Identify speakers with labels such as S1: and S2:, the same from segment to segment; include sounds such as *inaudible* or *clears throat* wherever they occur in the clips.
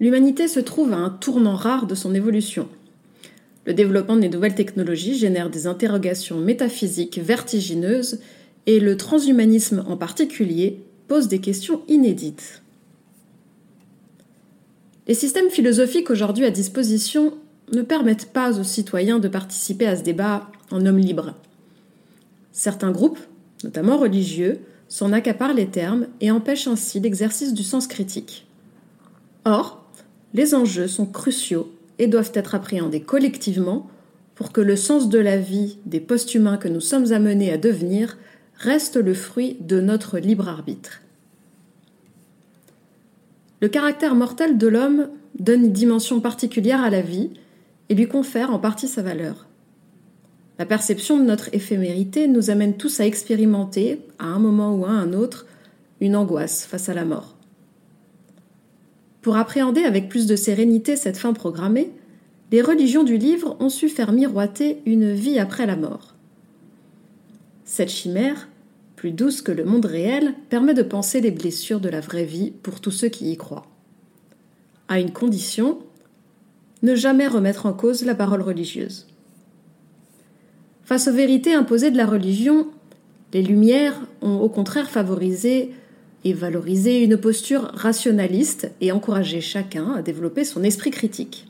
S1: L'humanité se trouve à un tournant rare de son évolution. Le développement des nouvelles technologies génère des interrogations métaphysiques vertigineuses et le transhumanisme en particulier pose des questions inédites. Les systèmes philosophiques aujourd'hui à disposition ne permettent pas aux citoyens de participer à ce débat en homme libre. Certains groupes, notamment religieux, s'en accaparent les termes et empêchent ainsi l'exercice du sens critique. Or, les enjeux sont cruciaux et doivent être appréhendés collectivement pour que le sens de la vie des post-humains que nous sommes amenés à devenir reste le fruit de notre libre arbitre. Le caractère mortel de l'homme donne une dimension particulière à la vie et lui confère en partie sa valeur. La perception de notre éphémérité nous amène tous à expérimenter, à un moment ou à un autre, une angoisse face à la mort. Pour appréhender avec plus de sérénité cette fin programmée, les religions du livre ont su faire miroiter une vie après la mort. Cette chimère, plus douce que le monde réel, permet de penser les blessures de la vraie vie pour tous ceux qui y croient. À une condition, ne jamais remettre en cause la parole religieuse. Face aux vérités imposées de la religion, les Lumières ont au contraire favorisé et valoriser une posture rationaliste et encourager chacun à développer son esprit critique.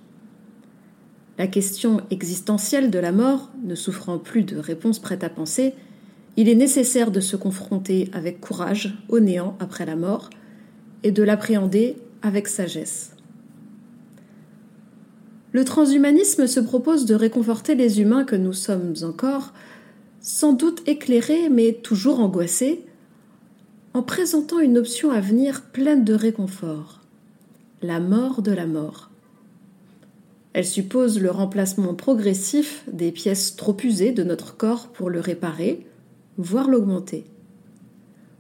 S1: La question existentielle de la mort ne souffrant plus de réponses prêtes à penser, il est nécessaire de se confronter avec courage au néant après la mort et de l'appréhender avec sagesse. Le transhumanisme se propose de réconforter les humains que nous sommes encore, sans doute éclairés mais toujours angoissés, en présentant une option à venir pleine de réconfort, la mort de la mort. Elle suppose le remplacement progressif des pièces trop usées de notre corps pour le réparer, voire l'augmenter.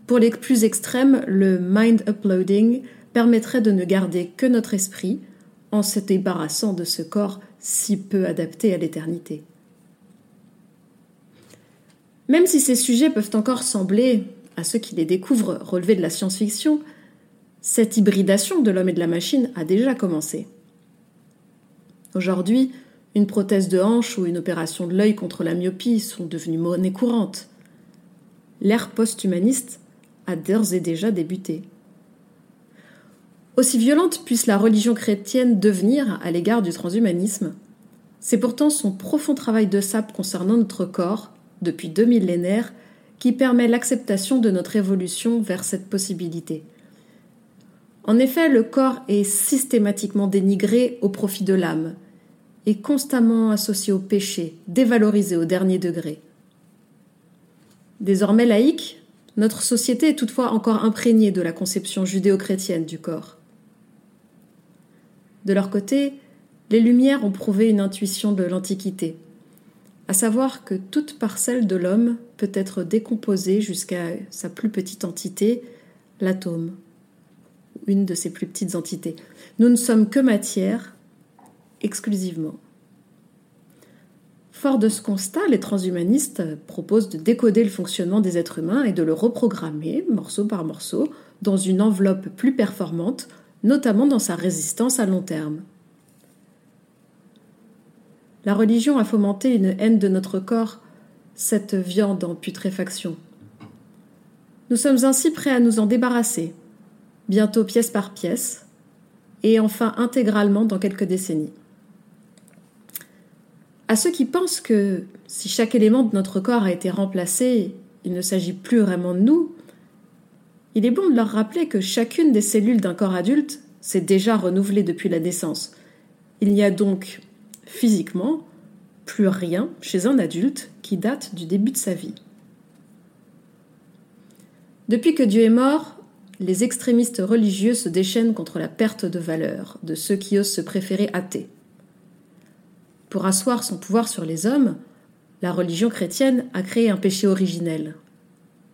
S1: Pour les plus extrêmes, le mind uploading permettrait de ne garder que notre esprit en se débarrassant de ce corps si peu adapté à l'éternité. Même si ces sujets peuvent encore sembler à ceux qui les découvrent relever de la science-fiction, cette hybridation de l'homme et de la machine a déjà commencé. Aujourd'hui, une prothèse de hanche ou une opération de l'œil contre la myopie sont devenues monnaie courante. L'ère post-humaniste a d'ores et déjà débuté. Aussi violente puisse la religion chrétienne devenir à l'égard du transhumanisme, c'est pourtant son profond travail de sape concernant notre corps, depuis deux millénaires, qui permet l'acceptation de notre évolution vers cette possibilité. En effet, le corps est systématiquement dénigré au profit de l'âme, et constamment associé au péché, dévalorisé au dernier degré. Désormais laïque, notre société est toutefois encore imprégnée de la conception judéo-chrétienne du corps. De leur côté, les Lumières ont prouvé une intuition de l'Antiquité, à savoir que toute parcelle de l'homme peut être décomposée jusqu'à sa plus petite entité, l'atome, une de ses plus petites entités. Nous ne sommes que matière, exclusivement. Fort de ce constat, les transhumanistes proposent de décoder le fonctionnement des êtres humains et de le reprogrammer, morceau par morceau, dans une enveloppe plus performante, notamment dans sa résistance à long terme. La religion a fomenté une haine de notre corps, cette viande en putréfaction. Nous sommes ainsi prêts à nous en débarrasser, bientôt pièce par pièce, et enfin intégralement dans quelques décennies. À ceux qui pensent que si chaque élément de notre corps a été remplacé, il ne s'agit plus vraiment de nous, il est bon de leur rappeler que chacune des cellules d'un corps adulte s'est déjà renouvelée depuis la naissance. Il n'y a donc physiquement plus rien chez un adulte qui date du début de sa vie. Depuis que Dieu est mort, les extrémistes religieux se déchaînent contre la perte de valeur de ceux qui osent se préférer athées. Pour asseoir son pouvoir sur les hommes, la religion chrétienne a créé un péché originel,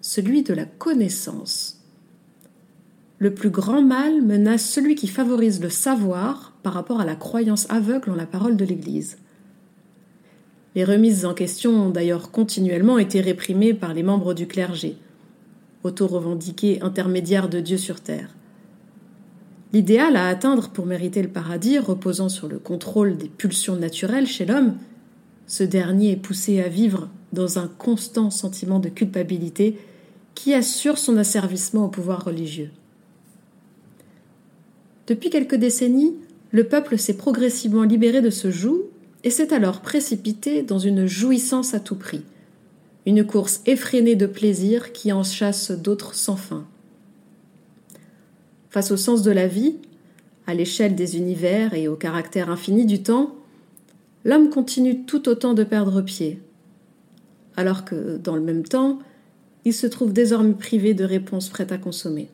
S1: celui de la connaissance. Le plus grand mal menace celui qui favorise le savoir par rapport à la croyance aveugle en la parole de l'Église. Les remises en question ont d'ailleurs continuellement été réprimées par les membres du clergé, auto-revendiqués intermédiaires de Dieu sur terre. L'idéal à atteindre pour mériter le paradis, reposant sur le contrôle des pulsions naturelles chez l'homme, ce dernier est poussé à vivre dans un constant sentiment de culpabilité qui assure son asservissement au pouvoir religieux. Depuis quelques décennies, le peuple s'est progressivement libéré de ce joug et s'est alors précipité dans une jouissance à tout prix, une course effrénée de plaisir qui en chasse d'autres sans fin. Face au sens de la vie, à l'échelle des univers et au caractère infini du temps, l'homme continue tout autant de perdre pied, alors que, dans le même temps, il se trouve désormais privé de réponses prêtes à consommer.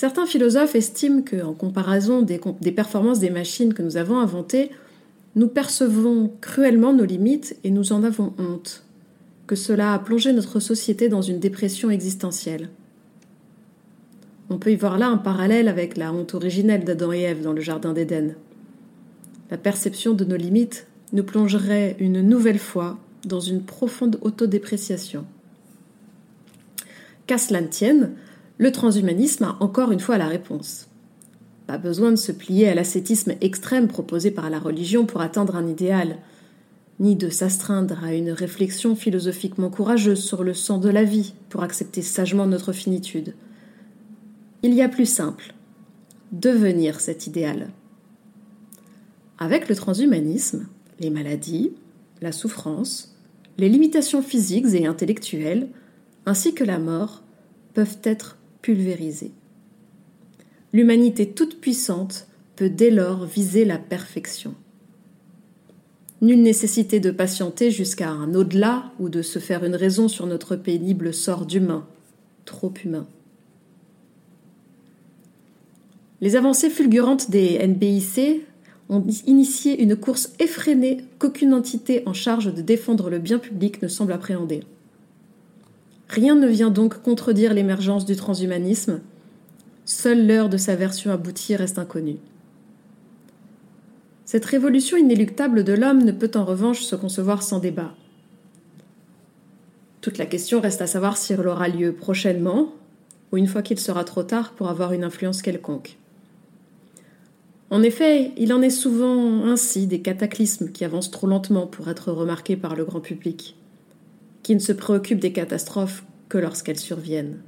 S1: Certains philosophes estiment que, en comparaison des, des, performances des machines que nous avons inventées, nous percevons cruellement nos limites et nous en avons honte, que cela a plongé notre société dans une dépression existentielle. On peut y voir là un parallèle avec la honte originelle d'Adam et Ève dans le Jardin d'Éden. La perception de nos limites nous plongerait une nouvelle fois dans une profonde autodépréciation. Qu'à cela ne tienne, le transhumanisme a encore une fois la réponse. Pas besoin de se plier à l'ascétisme extrême proposé par la religion pour atteindre un idéal, ni de s'astreindre à une réflexion philosophiquement courageuse sur le sang de la vie pour accepter sagement notre finitude. Il y a plus simple devenir cet idéal. Avec le transhumanisme, les maladies, la souffrance, les limitations physiques et intellectuelles, ainsi que la mort, peuvent être pulvérisées. L'humanité toute puissante peut dès lors viser la perfection. Nulle nécessité de patienter jusqu'à un au-delà ou de se faire une raison sur notre pénible sort d'humain, trop humain. Les avancées fulgurantes des NBIC ont initié une course effrénée qu'aucune entité en charge de défendre le bien public ne semble appréhender. Rien ne vient donc contredire l'émergence du transhumanisme, seule l'heure de sa version aboutie reste inconnue. Cette révolution inéluctable de l'homme ne peut en revanche se concevoir sans débat. Toute la question reste à savoir si elle aura lieu prochainement ou une fois qu'il sera trop tard pour avoir une influence quelconque. En effet, il en est souvent ainsi des cataclysmes qui avancent trop lentement pour être remarqués par le grand public, qui ne se préoccupent des catastrophes que lorsqu'elles surviennent.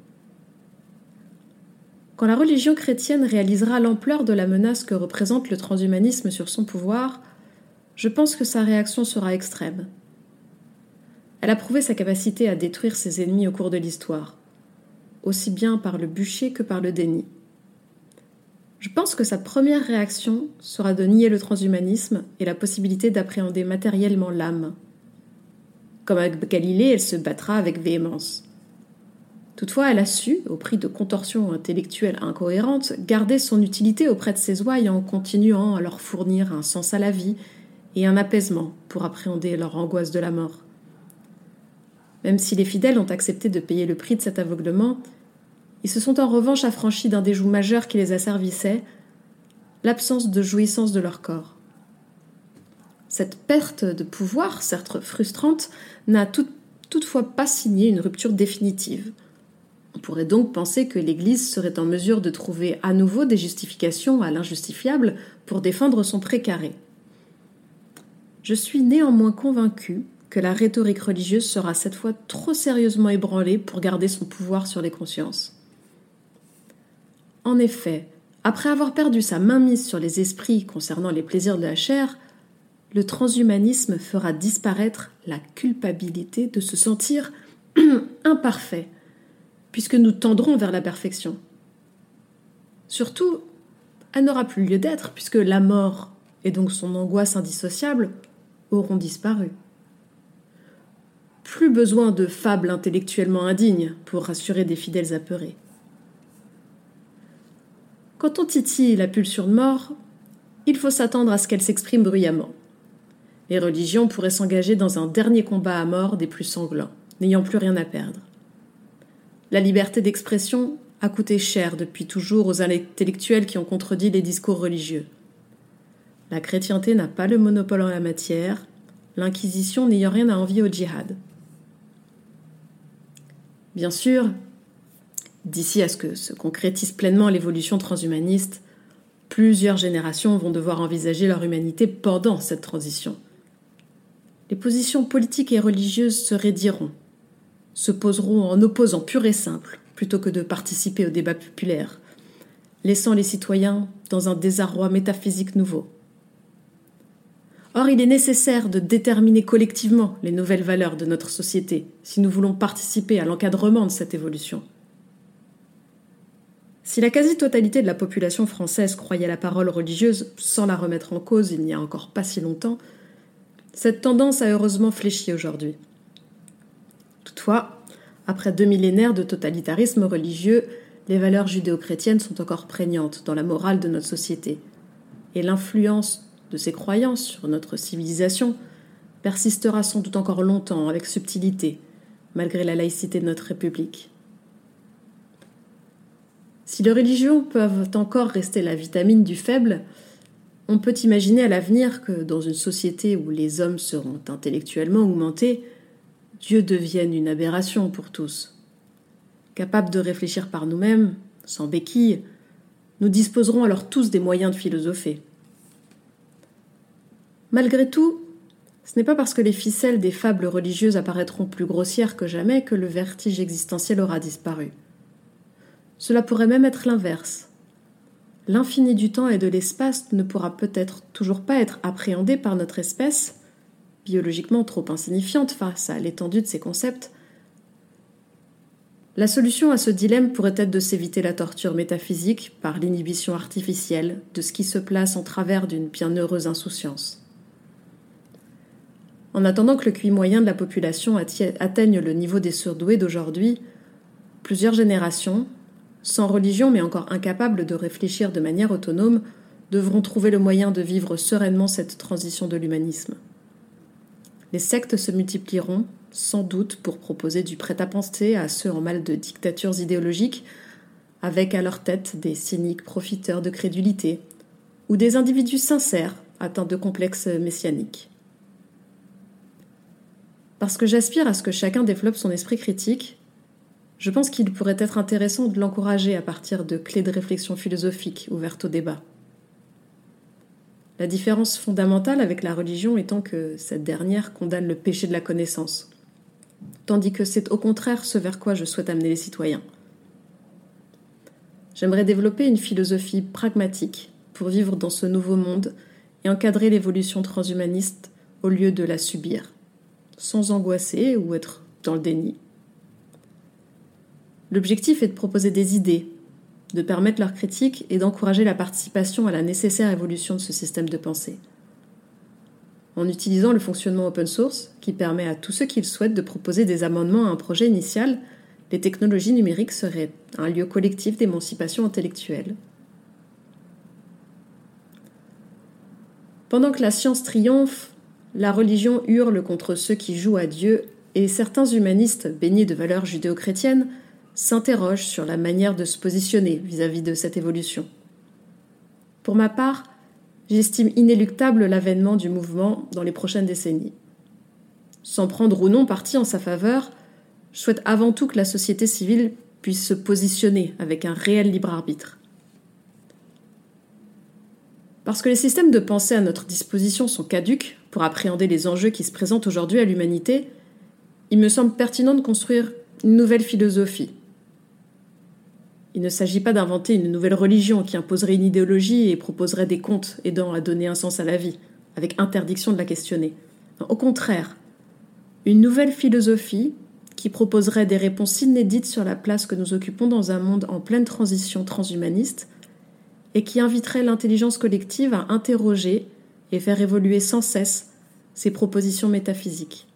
S1: Quand la religion chrétienne réalisera l'ampleur de la menace que représente le transhumanisme sur son pouvoir, je pense que sa réaction sera extrême. Elle a prouvé sa capacité à détruire ses ennemis au cours de l'histoire, aussi bien par le bûcher que par le déni. Je pense que sa première réaction sera de nier le transhumanisme et la possibilité d'appréhender matériellement l'âme. Comme avec Galilée, elle se battra avec véhémence. Toutefois, elle a su, au prix de contorsions intellectuelles incohérentes, garder son utilité auprès de ses ouailles en continuant à leur fournir un sens à la vie et un apaisement pour appréhender leur angoisse de la mort. Même si les fidèles ont accepté de payer le prix de cet aveuglement, ils se sont en revanche affranchis d'un des joues majeurs qui les asservissait, l'absence de jouissance de leur corps. Cette perte de pouvoir, certes frustrante, n'a toutefois pas signé une rupture définitive. On pourrait donc penser que l'Église serait en mesure de trouver à nouveau des justifications à l'injustifiable pour défendre son précaré. Je suis néanmoins convaincu que la rhétorique religieuse sera cette fois trop sérieusement ébranlée pour garder son pouvoir sur les consciences. En effet, après avoir perdu sa mainmise sur les esprits concernant les plaisirs de la chair, le transhumanisme fera disparaître la culpabilité de se sentir *clears throat* imparfait, puisque nous tendrons vers la perfection. Surtout, elle n'aura plus lieu d'être, puisque la mort et donc son angoisse indissociable auront disparu. Plus besoin de fables intellectuellement indignes pour rassurer des fidèles apeurés. Quand on titille la pulsion de mort, il faut s'attendre à ce qu'elle s'exprime bruyamment. Les religions pourraient s'engager dans un dernier combat à mort des plus sanglants, n'ayant plus rien à perdre. La liberté d'expression a coûté cher depuis toujours aux intellectuels qui ont contredit les discours religieux. La chrétienté n'a pas le monopole en la matière, l'Inquisition n'ayant rien à envier au djihad. Bien sûr, D'ici à ce que se concrétise pleinement l'évolution transhumaniste, plusieurs générations vont devoir envisager leur humanité pendant cette transition. Les positions politiques et religieuses se raidiront, se poseront en opposant pur et simple, plutôt que de participer au débat populaire, laissant les citoyens dans un désarroi métaphysique nouveau. Or, il est nécessaire de déterminer collectivement les nouvelles valeurs de notre société si nous voulons participer à l'encadrement de cette évolution. Si la quasi-totalité de la population française croyait la parole religieuse sans la remettre en cause il n'y a encore pas si longtemps, cette tendance a heureusement fléchi aujourd'hui. Toutefois, après deux millénaires de totalitarisme religieux, les valeurs judéo-chrétiennes sont encore prégnantes dans la morale de notre société, et l'influence de ces croyances sur notre civilisation persistera sans doute encore longtemps avec subtilité, malgré la laïcité de notre République. Si les religions peuvent encore rester la vitamine du faible, on peut imaginer à l'avenir que dans une société où les hommes seront intellectuellement augmentés, Dieu devienne une aberration pour tous. Capables de réfléchir par nous-mêmes, sans béquilles, nous disposerons alors tous des moyens de philosopher. Malgré tout, ce n'est pas parce que les ficelles des fables religieuses apparaîtront plus grossières que jamais que le vertige existentiel aura disparu. Cela pourrait même être l'inverse. L'infini du temps et de l'espace ne pourra peut-être toujours pas être appréhendé par notre espèce, biologiquement trop insignifiante face à l'étendue de ces concepts. La solution à ce dilemme pourrait être de s'éviter la torture métaphysique par l'inhibition artificielle de ce qui se place en travers d'une bienheureuse insouciance. En attendant que le QI moyen de la population atteigne le niveau des surdoués d'aujourd'hui, plusieurs générations, sans religion mais encore incapables de réfléchir de manière autonome, devront trouver le moyen de vivre sereinement cette transition de l'humanisme. Les sectes se multiplieront, sans doute pour proposer du prêt-à-penser à ceux en mal de dictatures idéologiques, avec à leur tête des cyniques profiteurs de crédulité, ou des individus sincères atteints de complexes messianiques. Parce que j'aspire à ce que chacun développe son esprit critique, je pense qu'il pourrait être intéressant de l'encourager à partir de clés de réflexion philosophique ouvertes au débat. La différence fondamentale avec la religion étant que cette dernière condamne le péché de la connaissance, tandis que c'est au contraire ce vers quoi je souhaite amener les citoyens. J'aimerais développer une philosophie pragmatique pour vivre dans ce nouveau monde et encadrer l'évolution transhumaniste au lieu de la subir, sans angoisser ou être dans le déni. L'objectif est de proposer des idées, de permettre leur critique et d'encourager la participation à la nécessaire évolution de ce système de pensée. En utilisant le fonctionnement open source, qui permet à tous ceux qui le souhaitent de proposer des amendements à un projet initial, les technologies numériques seraient un lieu collectif d'émancipation intellectuelle. Pendant que la science triomphe, la religion hurle contre ceux qui jouent à Dieu et certains humanistes baignés de valeurs judéo-chrétiennes s'interroge sur la manière de se positionner vis-à-vis de cette évolution. Pour ma part, j'estime inéluctable l'avènement du mouvement dans les prochaines décennies. Sans prendre ou non parti en sa faveur, je souhaite avant tout que la société civile puisse se positionner avec un réel libre arbitre. Parce que les systèmes de pensée à notre disposition sont caduques pour appréhender les enjeux qui se présentent aujourd'hui à l'humanité, il me semble pertinent de construire une nouvelle philosophie, il ne s'agit pas d'inventer une nouvelle religion qui imposerait une idéologie et proposerait des contes aidant à donner un sens à la vie, avec interdiction de la questionner. Au contraire, une nouvelle philosophie qui proposerait des réponses inédites sur la place que nous occupons dans un monde en pleine transition transhumaniste et qui inviterait l'intelligence collective à interroger et faire évoluer sans cesse ses propositions métaphysiques.